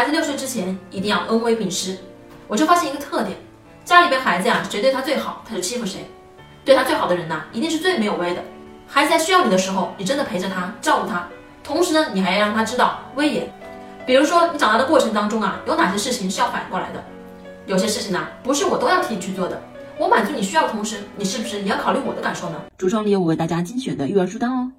孩子六岁之前一定要恩威并施。我就发现一个特点，家里边孩子呀，谁对他最好，他就欺负谁。对他最好的人呐，一定是最没有威的。孩子在需要你的时候，你真的陪着他，照顾他，同时呢，你还要让他知道威严。比如说，你长大的过程当中啊，有哪些事情是要反过来的？有些事情呢，不是我都要替你去做的。我满足你需要的同时，你是不是也要考虑我的感受呢？橱窗里有我为大家精选的育儿书单哦。